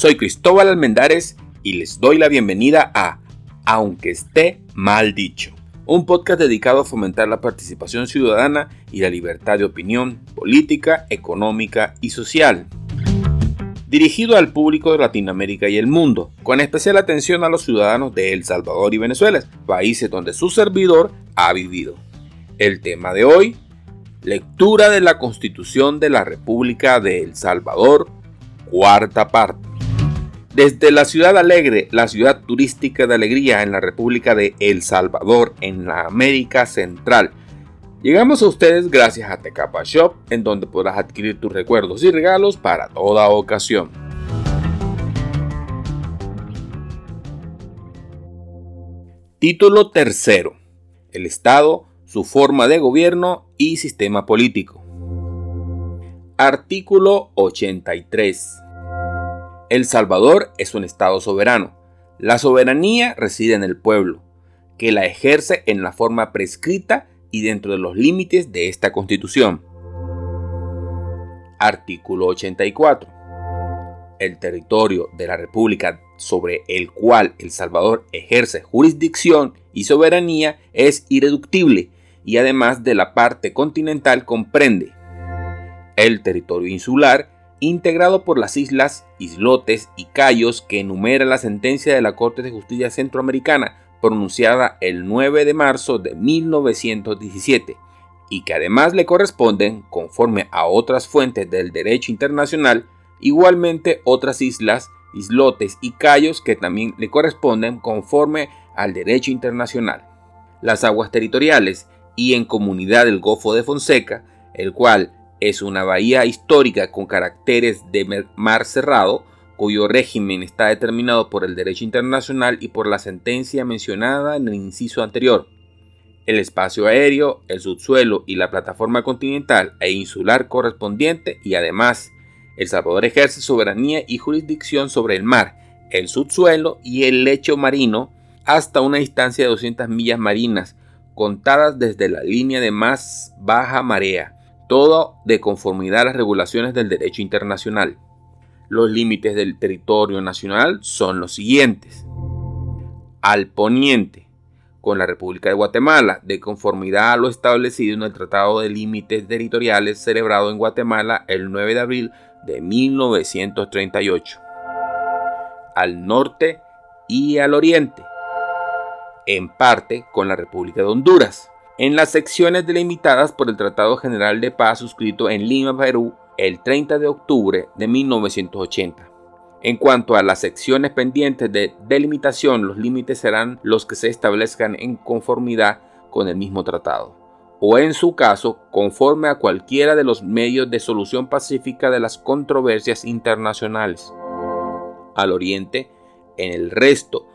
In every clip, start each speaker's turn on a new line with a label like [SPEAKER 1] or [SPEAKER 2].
[SPEAKER 1] Soy Cristóbal Almendares y les doy la bienvenida a Aunque esté mal dicho, un podcast dedicado a fomentar la participación ciudadana y la libertad de opinión política, económica y social. Dirigido al público de Latinoamérica y el mundo, con especial atención a los ciudadanos de El Salvador y Venezuela, países donde su servidor ha vivido. El tema de hoy, lectura de la Constitución de la República de El Salvador, cuarta parte. Desde la ciudad alegre, la ciudad turística de alegría en la República de El Salvador, en la América Central. Llegamos a ustedes gracias a Tecapa Shop, en donde podrás adquirir tus recuerdos y regalos para toda ocasión. Título tercero. El Estado su forma de gobierno y sistema político. Artículo 83. El Salvador es un Estado soberano. La soberanía reside en el pueblo, que la ejerce en la forma prescrita y dentro de los límites de esta Constitución. Artículo 84. El territorio de la República sobre el cual El Salvador ejerce jurisdicción y soberanía es irreductible y además de la parte continental comprende el territorio insular, integrado por las islas, islotes y cayos que enumera la sentencia de la Corte de Justicia Centroamericana pronunciada el 9 de marzo de 1917 y que además le corresponden, conforme a otras fuentes del derecho internacional, igualmente otras islas, islotes y cayos que también le corresponden conforme al derecho internacional. Las aguas territoriales y en comunidad del Golfo de Fonseca, el cual es una bahía histórica con caracteres de mar cerrado, cuyo régimen está determinado por el derecho internacional y por la sentencia mencionada en el inciso anterior. El espacio aéreo, el subsuelo y la plataforma continental e insular correspondiente y además El Salvador ejerce soberanía y jurisdicción sobre el mar, el subsuelo y el lecho marino hasta una distancia de 200 millas marinas contadas desde la línea de más baja marea, todo de conformidad a las regulaciones del derecho internacional. Los límites del territorio nacional son los siguientes. Al poniente, con la República de Guatemala, de conformidad a lo establecido en el Tratado de Límites Territoriales celebrado en Guatemala el 9 de abril de 1938. Al norte y al oriente, en parte con la República de Honduras, en las secciones delimitadas por el Tratado General de Paz suscrito en Lima, Perú, el 30 de octubre de 1980. En cuanto a las secciones pendientes de delimitación, los límites serán los que se establezcan en conformidad con el mismo tratado, o en su caso, conforme a cualquiera de los medios de solución pacífica de las controversias internacionales. Al oriente, en el resto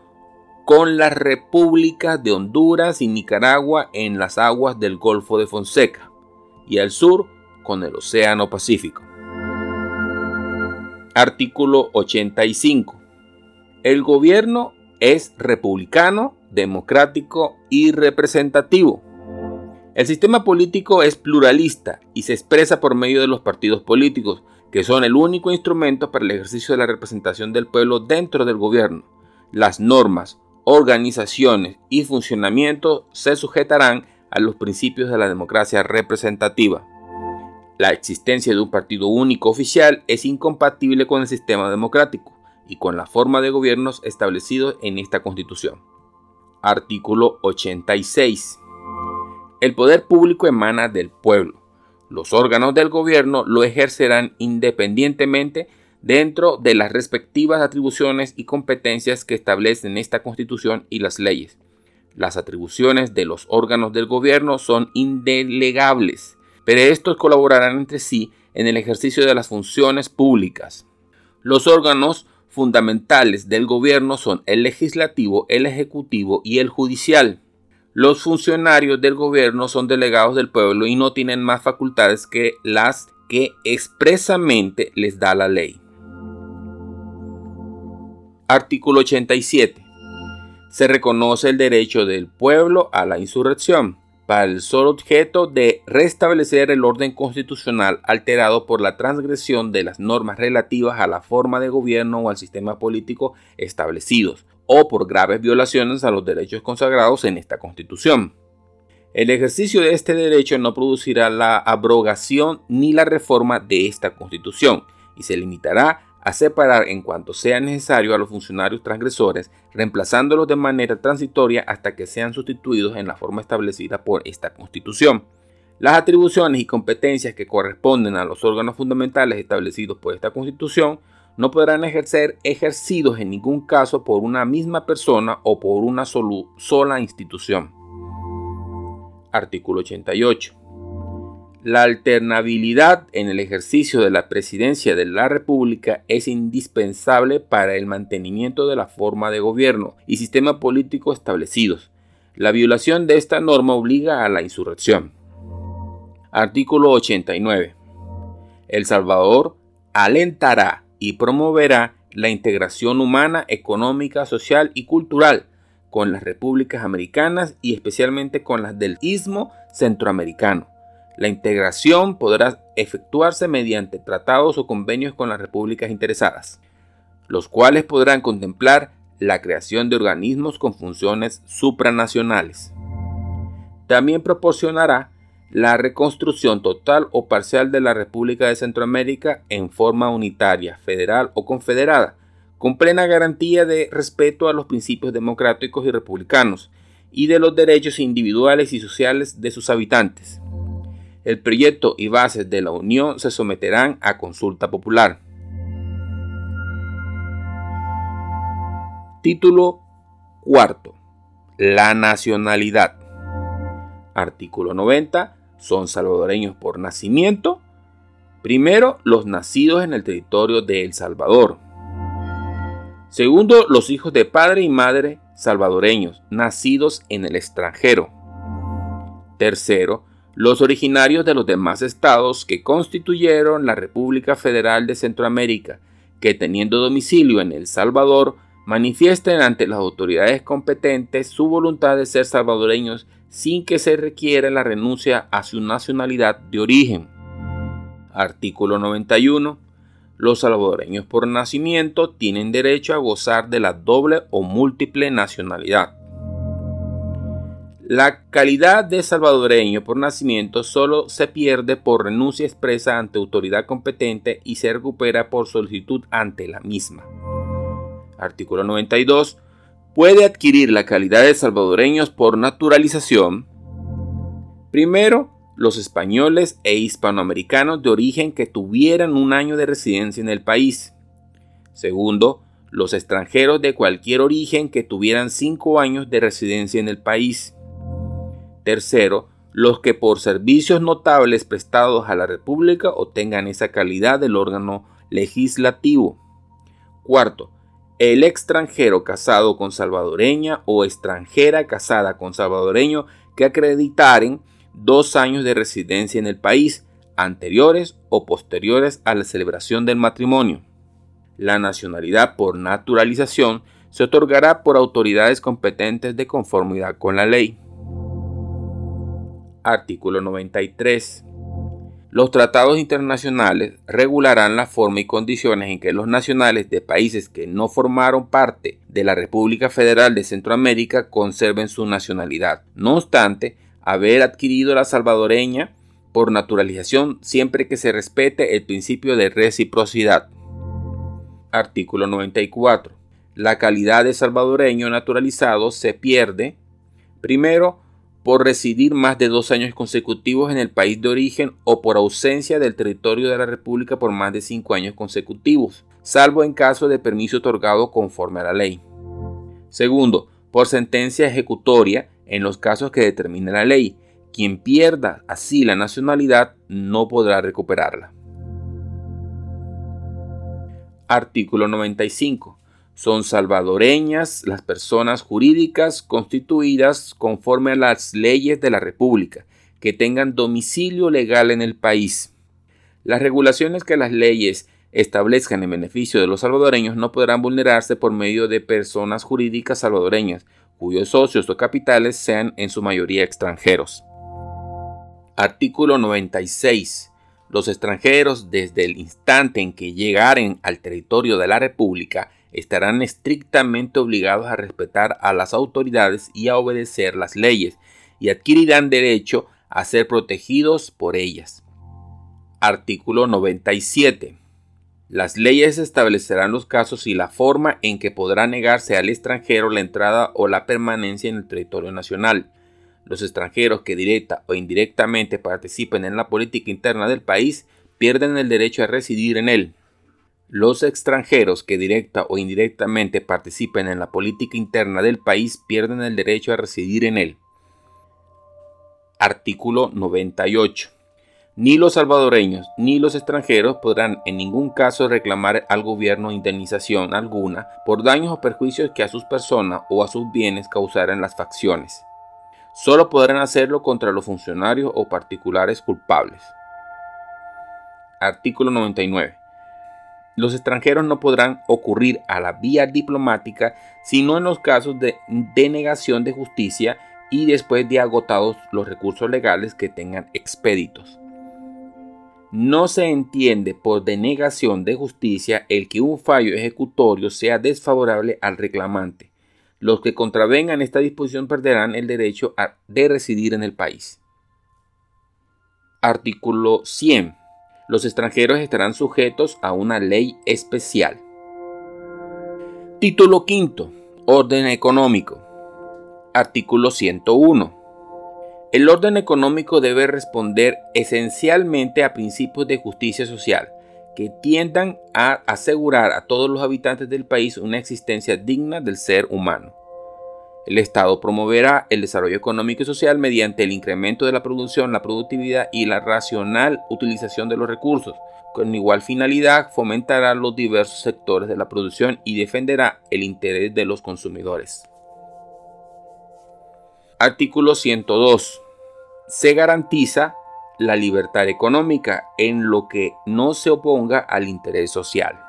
[SPEAKER 1] con las repúblicas de Honduras y Nicaragua en las aguas del Golfo de Fonseca y al sur con el Océano Pacífico. Artículo 85. El gobierno es republicano, democrático y representativo. El sistema político es pluralista y se expresa por medio de los partidos políticos, que son el único instrumento para el ejercicio de la representación del pueblo dentro del gobierno. Las normas, organizaciones y funcionamiento se sujetarán a los principios de la democracia representativa. La existencia de un partido único oficial es incompatible con el sistema democrático y con la forma de gobiernos establecidos en esta Constitución. Artículo 86. El poder público emana del pueblo. Los órganos del gobierno lo ejercerán independientemente dentro de las respectivas atribuciones y competencias que establecen esta Constitución y las leyes. Las atribuciones de los órganos del gobierno son indelegables, pero estos colaborarán entre sí en el ejercicio de las funciones públicas. Los órganos fundamentales del gobierno son el legislativo, el ejecutivo y el judicial. Los funcionarios del gobierno son delegados del pueblo y no tienen más facultades que las que expresamente les da la ley. Artículo 87. Se reconoce el derecho del pueblo a la insurrección. para el solo objeto de restablecer el orden constitucional alterado por la transgresión de las normas relativas a la forma de gobierno o al sistema político establecidos, o por graves violaciones a los derechos consagrados en esta Constitución. El ejercicio de este derecho no producirá la abrogación ni la reforma de esta Constitución y se limitará a separar en cuanto sea necesario a los funcionarios transgresores, reemplazándolos de manera transitoria hasta que sean sustituidos en la forma establecida por esta Constitución. Las atribuciones y competencias que corresponden a los órganos fundamentales establecidos por esta Constitución no podrán ejercer ejercidos en ningún caso por una misma persona o por una sola institución. Artículo 88. La alternabilidad en el ejercicio de la presidencia de la República es indispensable para el mantenimiento de la forma de gobierno y sistema político establecidos. La violación de esta norma obliga a la insurrección. Artículo 89. El Salvador alentará y promoverá la integración humana, económica, social y cultural con las repúblicas americanas y especialmente con las del istmo centroamericano la integración podrá efectuarse mediante tratados o convenios con las repúblicas interesadas, los cuales podrán contemplar la creación de organismos con funciones supranacionales. También proporcionará la reconstrucción total o parcial de la República de Centroamérica en forma unitaria, federal o confederada, con plena garantía de respeto a los principios democráticos y republicanos y de los derechos individuales y sociales de sus habitantes. El proyecto y bases de la Unión se someterán a consulta popular. Título cuarto. La nacionalidad. Artículo 90. Son salvadoreños por nacimiento. Primero, los nacidos en el territorio de El Salvador. Segundo, los hijos de padre y madre salvadoreños, nacidos en el extranjero. Tercero, los originarios de los demás estados que constituyeron la República Federal de Centroamérica, que teniendo domicilio en El Salvador, manifiesten ante las autoridades competentes su voluntad de ser salvadoreños sin que se requiera la renuncia a su nacionalidad de origen. Artículo 91. Los salvadoreños por nacimiento tienen derecho a gozar de la doble o múltiple nacionalidad. La calidad de salvadoreño por nacimiento solo se pierde por renuncia expresa ante autoridad competente y se recupera por solicitud ante la misma. Artículo 92. Puede adquirir la calidad de salvadoreños por naturalización. Primero, los españoles e hispanoamericanos de origen que tuvieran un año de residencia en el país. Segundo, los extranjeros de cualquier origen que tuvieran cinco años de residencia en el país. Tercero, los que por servicios notables prestados a la República obtengan esa calidad del órgano legislativo. Cuarto, el extranjero casado con salvadoreña o extranjera casada con salvadoreño que acreditaren dos años de residencia en el país, anteriores o posteriores a la celebración del matrimonio. La nacionalidad por naturalización se otorgará por autoridades competentes de conformidad con la ley. Artículo 93. Los tratados internacionales regularán la forma y condiciones en que los nacionales de países que no formaron parte de la República Federal de Centroamérica conserven su nacionalidad. No obstante, haber adquirido la salvadoreña por naturalización siempre que se respete el principio de reciprocidad. Artículo 94. La calidad de salvadoreño naturalizado se pierde, primero, por residir más de dos años consecutivos en el país de origen o por ausencia del territorio de la República por más de cinco años consecutivos, salvo en caso de permiso otorgado conforme a la ley. Segundo, por sentencia ejecutoria en los casos que determine la ley. Quien pierda así la nacionalidad no podrá recuperarla. Artículo 95 son salvadoreñas las personas jurídicas constituidas conforme a las leyes de la República, que tengan domicilio legal en el país. Las regulaciones que las leyes establezcan en beneficio de los salvadoreños no podrán vulnerarse por medio de personas jurídicas salvadoreñas, cuyos socios o capitales sean en su mayoría extranjeros. Artículo 96. Los extranjeros, desde el instante en que llegaren al territorio de la República, estarán estrictamente obligados a respetar a las autoridades y a obedecer las leyes, y adquirirán derecho a ser protegidos por ellas. Artículo 97. Las leyes establecerán los casos y la forma en que podrá negarse al extranjero la entrada o la permanencia en el territorio nacional. Los extranjeros que directa o indirectamente participen en la política interna del país pierden el derecho a residir en él. Los extranjeros que directa o indirectamente participen en la política interna del país pierden el derecho a residir en él. Artículo 98. Ni los salvadoreños ni los extranjeros podrán en ningún caso reclamar al gobierno indemnización alguna por daños o perjuicios que a sus personas o a sus bienes causaran las facciones. Solo podrán hacerlo contra los funcionarios o particulares culpables. Artículo 99. Los extranjeros no podrán ocurrir a la vía diplomática sino en los casos de denegación de justicia y después de agotados los recursos legales que tengan expeditos. No se entiende por denegación de justicia el que un fallo ejecutorio sea desfavorable al reclamante, los que contravengan esta disposición perderán el derecho de residir en el país. Artículo 100. Los extranjeros estarán sujetos a una ley especial. Título 5. Orden económico. Artículo 101. El orden económico debe responder esencialmente a principios de justicia social, que tiendan a asegurar a todos los habitantes del país una existencia digna del ser humano. El Estado promoverá el desarrollo económico y social mediante el incremento de la producción, la productividad y la racional utilización de los recursos. Con igual finalidad, fomentará los diversos sectores de la producción y defenderá el interés de los consumidores. Artículo 102. Se garantiza la libertad económica en lo que no se oponga al interés social.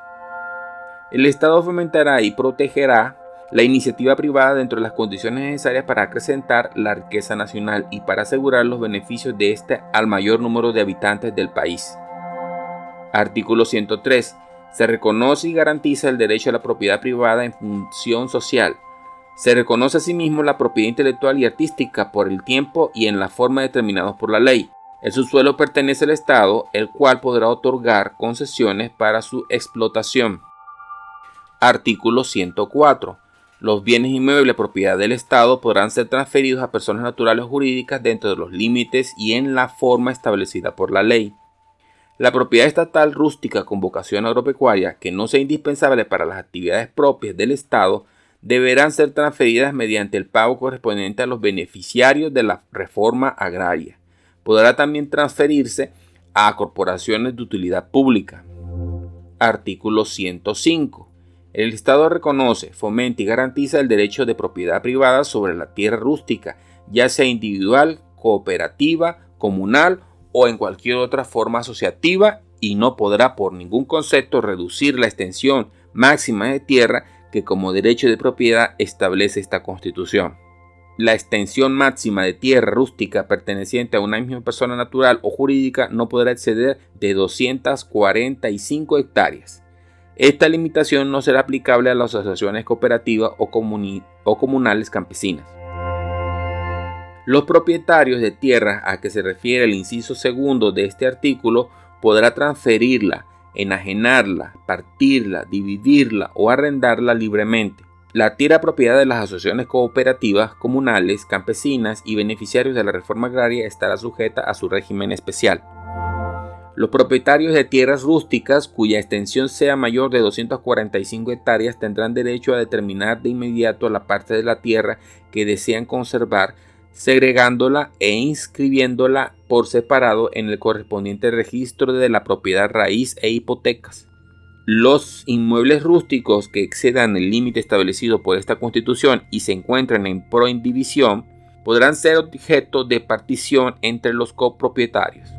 [SPEAKER 1] El Estado fomentará y protegerá la iniciativa privada dentro de las condiciones necesarias para acrecentar la riqueza nacional y para asegurar los beneficios de éste al mayor número de habitantes del país. Artículo 103. Se reconoce y garantiza el derecho a la propiedad privada en función social. Se reconoce asimismo la propiedad intelectual y artística por el tiempo y en la forma determinados por la ley. El subsuelo pertenece al Estado, el cual podrá otorgar concesiones para su explotación. Artículo 104. Los bienes inmuebles propiedad del Estado podrán ser transferidos a personas naturales o jurídicas dentro de los límites y en la forma establecida por la ley. La propiedad estatal rústica con vocación agropecuaria que no sea indispensable para las actividades propias del Estado deberán ser transferidas mediante el pago correspondiente a los beneficiarios de la reforma agraria. Podrá también transferirse a corporaciones de utilidad pública. Artículo 105. El Estado reconoce, fomenta y garantiza el derecho de propiedad privada sobre la tierra rústica, ya sea individual, cooperativa, comunal o en cualquier otra forma asociativa y no podrá por ningún concepto reducir la extensión máxima de tierra que como derecho de propiedad establece esta Constitución. La extensión máxima de tierra rústica perteneciente a una misma persona natural o jurídica no podrá exceder de 245 hectáreas. Esta limitación no será aplicable a las asociaciones cooperativas o, comunales campesinas. Los propietarios de tierras a que se refiere el inciso segundo de este artículo podrá transferirla, enajenarla, partirla, dividirla o arrendarla libremente. La tierra propiedad de las asociaciones cooperativas, comunales, campesinas y beneficiarios de la reforma agraria estará sujeta a su régimen especial. Los propietarios de tierras rústicas cuya extensión sea mayor de 245 hectáreas tendrán derecho a determinar de inmediato la parte de la tierra que desean conservar, segregándola e inscribiéndola por separado en el correspondiente registro de la propiedad raíz e hipotecas. Los inmuebles rústicos que excedan el límite establecido por esta constitución y se encuentren en proindivisión podrán ser objeto de partición entre los copropietarios.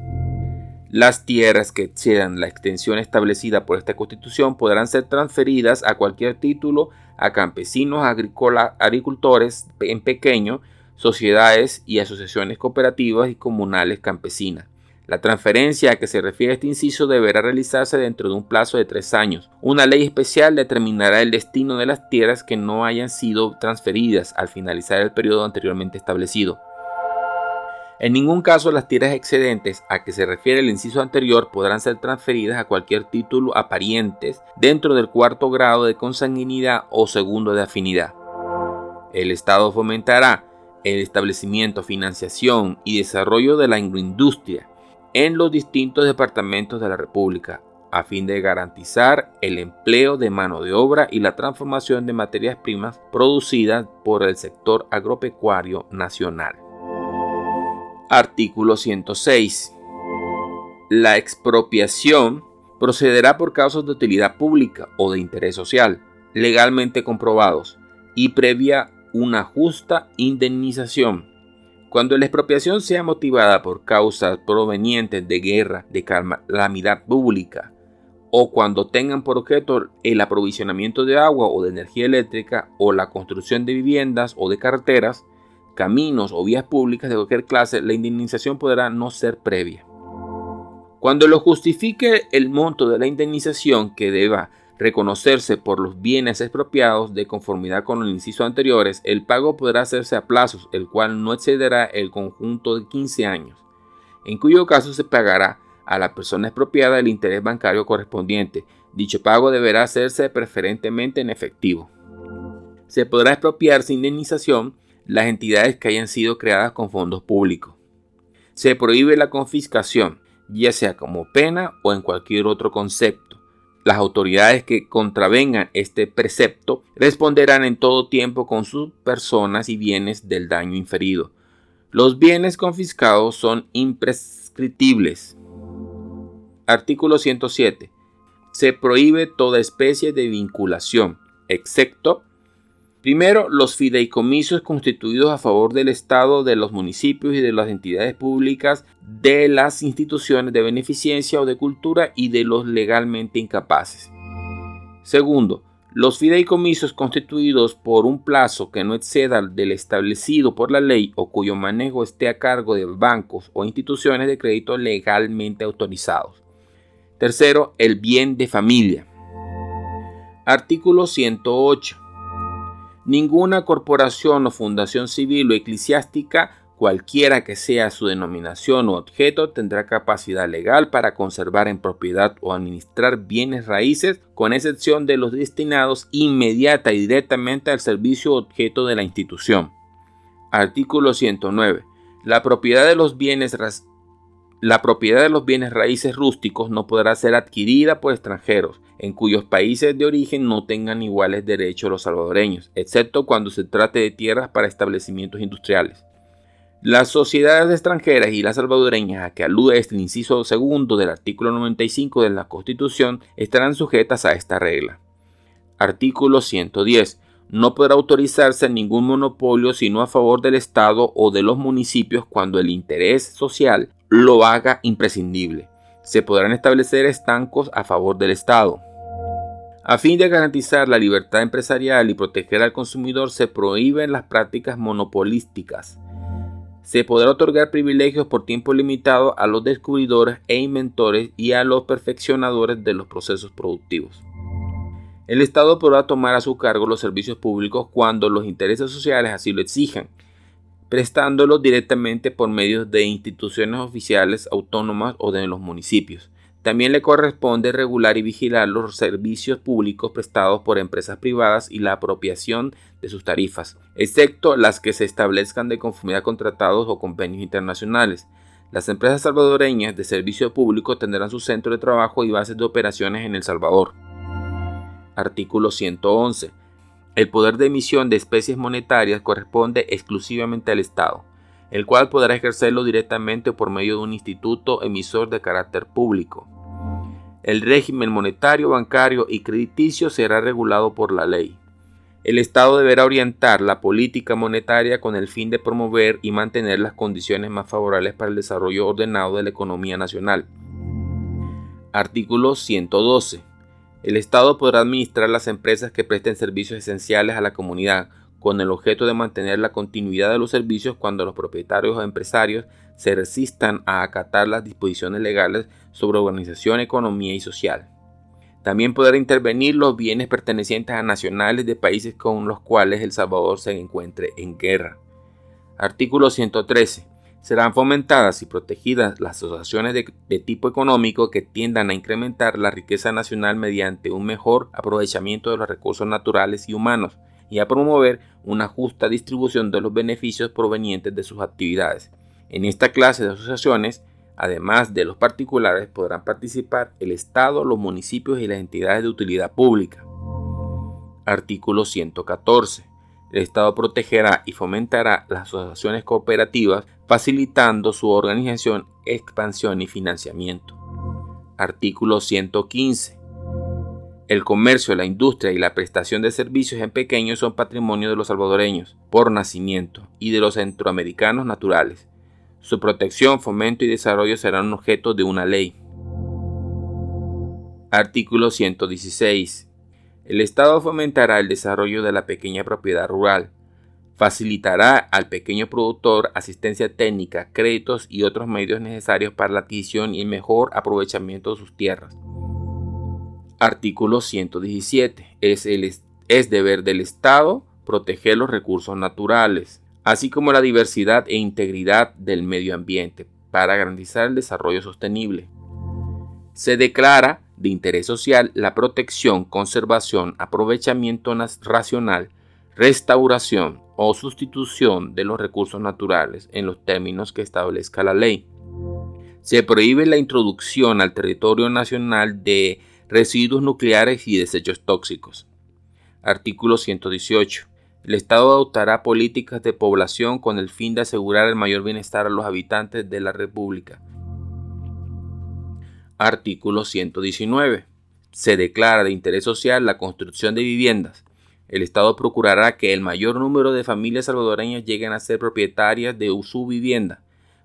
[SPEAKER 1] Las tierras que excedan la extensión establecida por esta constitución podrán ser transferidas a cualquier título a campesinos, agricultores en pequeño, sociedades y asociaciones cooperativas y comunales campesinas. La transferencia a que se refiere este inciso deberá realizarse dentro de un plazo de tres años. Una ley especial determinará el destino de las tierras que no hayan sido transferidas al finalizar el periodo anteriormente establecido. En ningún caso las tierras excedentes a que se refiere el inciso anterior podrán ser transferidas a cualquier título a parientes dentro del cuarto grado de consanguinidad o segundo de afinidad. El Estado fomentará el establecimiento, financiación y desarrollo de la industria en los distintos departamentos de la República, a fin de garantizar el empleo de mano de obra y la transformación de materias primas producidas por el sector agropecuario nacional. Artículo 106. La expropiación procederá por causas de utilidad pública o de interés social, legalmente comprobados, y previa una justa indemnización. Cuando la expropiación sea motivada por causas provenientes de guerra, de calamidad pública, o cuando tengan por objeto el aprovisionamiento de agua o de energía eléctrica, o la construcción de viviendas o de carreteras, caminos o vías públicas de cualquier clase, la indemnización podrá no ser previa. Cuando lo justifique el monto de la indemnización que deba reconocerse por los bienes expropiados de conformidad con los incisos anteriores, el pago podrá hacerse a plazos, el cual no excederá el conjunto de 15 años, en cuyo caso se pagará a la persona expropiada el interés bancario correspondiente. Dicho pago deberá hacerse preferentemente en efectivo. Se podrá expropiar sin indemnización las entidades que hayan sido creadas con fondos públicos. Se prohíbe la confiscación, ya sea como pena o en cualquier otro concepto las autoridades que contravengan este precepto responderán en todo tiempo con sus personas y bienes del daño inferido. Los bienes confiscados son imprescriptibles. Artículo 107. Se prohíbe toda especie de vinculación, excepto Primero, los fideicomisos constituidos a favor del Estado, de los municipios y de las entidades públicas, de las instituciones de beneficencia o de cultura y de los legalmente incapaces. Segundo, los fideicomisos constituidos por un plazo que no exceda del establecido por la ley o cuyo manejo esté a cargo de bancos o instituciones de crédito legalmente autorizados. Tercero, el bien de familia. Artículo 108 Ninguna corporación o fundación civil o eclesiástica, cualquiera que sea su denominación o objeto, tendrá capacidad legal para conservar en propiedad o administrar bienes raíces, con excepción de los destinados inmediata y directamente al servicio objeto de la institución. Artículo 109. La propiedad de los bienes la propiedad de los bienes raíces rústicos no podrá ser adquirida por extranjeros, en cuyos países de origen no tengan iguales derechos los salvadoreños, excepto cuando se trate de tierras para establecimientos industriales. Las sociedades extranjeras y las salvadoreñas a que alude este inciso segundo del artículo 95 de la Constitución estarán sujetas a esta regla. Artículo 110 no podrá autorizarse ningún monopolio sino a favor del Estado o de los municipios cuando el interés social lo haga imprescindible. Se podrán establecer estancos a favor del Estado. A fin de garantizar la libertad empresarial y proteger al consumidor, se prohíben las prácticas monopolísticas. Se podrá otorgar privilegios por tiempo limitado a los descubridores e inventores y a los perfeccionadores de los procesos productivos. El Estado podrá tomar a su cargo los servicios públicos cuando los intereses sociales así lo exijan, prestándolos directamente por medio de instituciones oficiales autónomas o de los municipios. También le corresponde regular y vigilar los servicios públicos prestados por empresas privadas y la apropiación de sus tarifas, excepto las que se establezcan de conformidad con tratados o convenios internacionales. Las empresas salvadoreñas de servicio público tendrán su centro de trabajo y bases de operaciones en El Salvador. Artículo 111. El poder de emisión de especies monetarias corresponde exclusivamente al Estado, el cual podrá ejercerlo directamente por medio de un instituto emisor de carácter público. El régimen monetario, bancario y crediticio será regulado por la ley. El Estado deberá orientar la política monetaria con el fin de promover y mantener las condiciones más favorables para el desarrollo ordenado de la economía nacional. Artículo 112. El Estado podrá administrar las empresas que presten servicios esenciales a la comunidad, con el objeto de mantener la continuidad de los servicios cuando los propietarios o empresarios se resistan a acatar las disposiciones legales sobre organización, economía y social. También podrá intervenir los bienes pertenecientes a nacionales de países con los cuales El Salvador se encuentre en guerra. Artículo 113. Serán fomentadas y protegidas las asociaciones de, tipo económico que tiendan a incrementar la riqueza nacional mediante un mejor aprovechamiento de los recursos naturales y humanos y a promover una justa distribución de los beneficios provenientes de sus actividades. En esta clase de asociaciones Además de los particulares podrán participar el Estado, los municipios y las entidades de utilidad pública. Artículo 114. El Estado protegerá y fomentará las asociaciones cooperativas facilitando su organización, expansión y financiamiento. Artículo 115. El comercio, la industria y la prestación de servicios en pequeños son patrimonio de los salvadoreños por nacimiento y de los centroamericanos naturales su protección, fomento y desarrollo serán objeto de una ley. Artículo 116. El Estado fomentará el desarrollo de la pequeña propiedad rural. Facilitará al pequeño productor asistencia técnica, créditos y otros medios necesarios para la adquisición y el mejor aprovechamiento de sus tierras. Artículo 117. Es, el, es deber del Estado proteger los recursos naturales así como la diversidad e integridad del medio ambiente para garantizar el desarrollo sostenible. Se declara de interés social la protección, conservación, aprovechamiento racional, restauración o sustitución de los recursos naturales en los términos que establezca la ley. Se prohíbe la introducción al territorio nacional de residuos nucleares y desechos tóxicos. Artículo 118. El Estado adoptará políticas de población con el fin de asegurar el mayor bienestar a los habitantes de la República. Artículo 119. Se declara de interés social la construcción de viviendas. El Estado procurará que el mayor número de familias salvadoreñas lleguen a ser propietarias de su vivienda.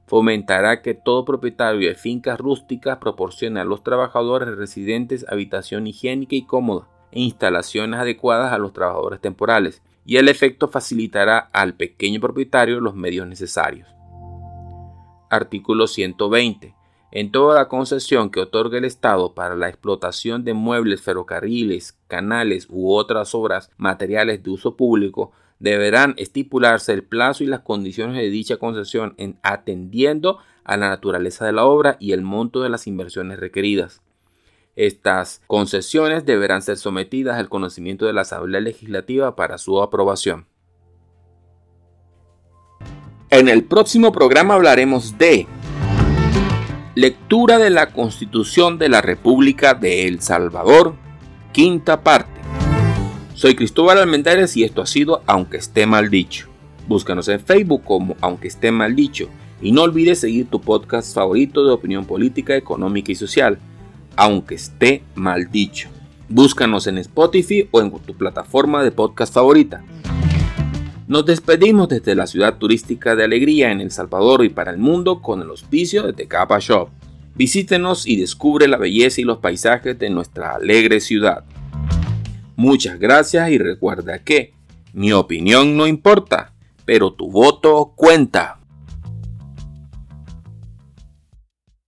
[SPEAKER 1] Fomentará que todo propietario de fincas rústicas proporcione a los trabajadores residentes habitación higiénica y cómoda e instalaciones adecuadas a los trabajadores temporales y el efecto facilitará al pequeño propietario los medios necesarios. Artículo 120. En toda la concesión que otorgue el Estado para la explotación de muebles, ferrocarriles, canales u otras obras materiales de uso público, deberán estipularse el plazo y las condiciones de dicha concesión en atendiendo a la naturaleza de la obra y el monto de las inversiones requeridas. Estas concesiones deberán ser sometidas al conocimiento de la Asamblea Legislativa para su aprobación. En el próximo programa hablaremos de lectura de la Constitución de la República de El Salvador, quinta parte. Soy Cristóbal Almendares y esto ha sido Aunque esté mal dicho. Búscanos en Facebook como Aunque esté mal dicho y no olvides seguir tu podcast favorito de opinión política, económica y social aunque esté mal dicho. Búscanos en Spotify o en tu plataforma de podcast favorita. Nos despedimos desde la ciudad turística de Alegría en El Salvador y para el mundo con el auspicio de Tecapa Shop. Visítenos y descubre la belleza y los paisajes de nuestra alegre ciudad. Muchas gracias y recuerda que mi opinión no importa, pero tu voto cuenta.